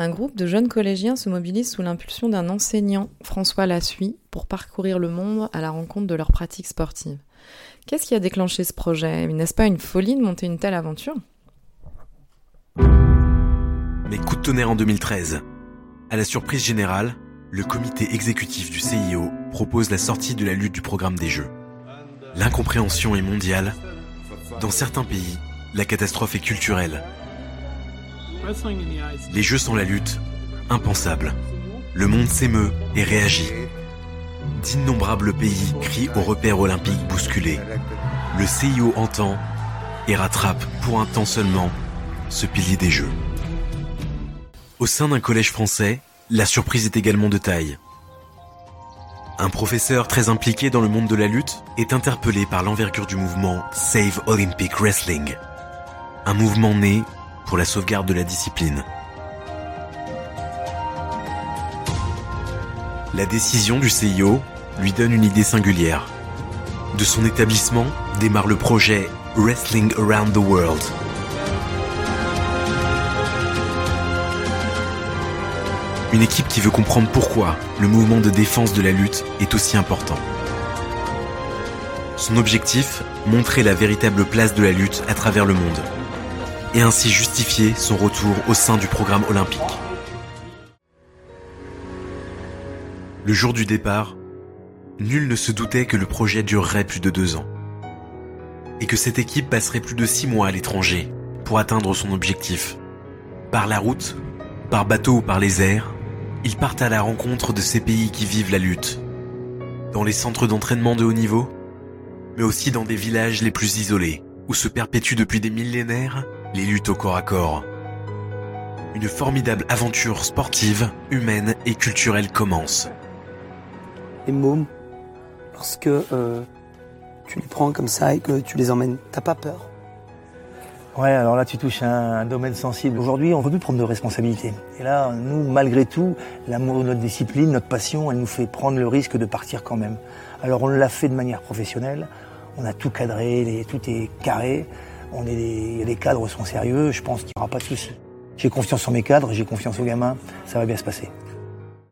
Un groupe de jeunes collégiens se mobilise sous l'impulsion d'un enseignant, François Lassuy, pour parcourir le monde à la rencontre de leurs pratiques sportives. Qu'est-ce qui a déclenché ce projet? N'est-ce pas une folie de monter une telle aventure? Mais coup de tonnerre en 2013. À la surprise générale, le comité exécutif du CIO propose la sortie de la lutte du programme des Jeux. L'incompréhension est mondiale. Dans certains pays, la catastrophe est culturelle. Les Jeux sont la lutte, impensable. Le monde s'émeut et réagit. D'innombrables pays crient au repère olympique bousculé. Le CIO entend et rattrape pour un temps seulement ce pilier des Jeux. Au sein d'un collège français, la surprise est également de taille. Un professeur très impliqué dans le monde de la lutte est interpellé par l'envergure du mouvement Save Olympic Wrestling. Un mouvement né pour la sauvegarde de la discipline. La décision du CIO lui donne une idée singulière. De son établissement démarre le projet Wrestling Around the World. Une équipe qui veut comprendre pourquoi le mouvement de défense de la lutte est aussi important. Son objectif, montrer la véritable place de la lutte à travers le monde. Et ainsi justifier son retour au sein du programme olympique. Le jour du départ, nul ne se doutait que le projet durerait plus de deux ans. Et que cette équipe passerait plus de six mois à l'étranger pour atteindre son objectif. Par la route, par bateau ou par les airs, ils partent à la rencontre de ces pays qui vivent la lutte. Dans les centres d'entraînement de haut niveau, mais aussi dans des villages les plus isolés, où se perpétuent depuis des millénaires les luttes au corps à corps. Une formidable aventure sportive, humaine et culturelle commence. Les mômes, lorsque euh, tu les prends comme ça et que tu les emmènes, t'as pas peur? Ouais, alors là, tu touches un, un domaine sensible. Aujourd'hui, on ne veut plus prendre de responsabilités. Et là, nous, malgré tout, l'amour de notre discipline, notre passion, elle nous fait prendre le risque de partir quand même. Alors, on l'a fait de manière professionnelle. On a tout cadré, les, tout est carré. On est des, les cadres sont sérieux. Je pense qu'il n'y aura pas de soucis. J'ai confiance en mes cadres, j'ai confiance aux gamins. Ça va bien se passer.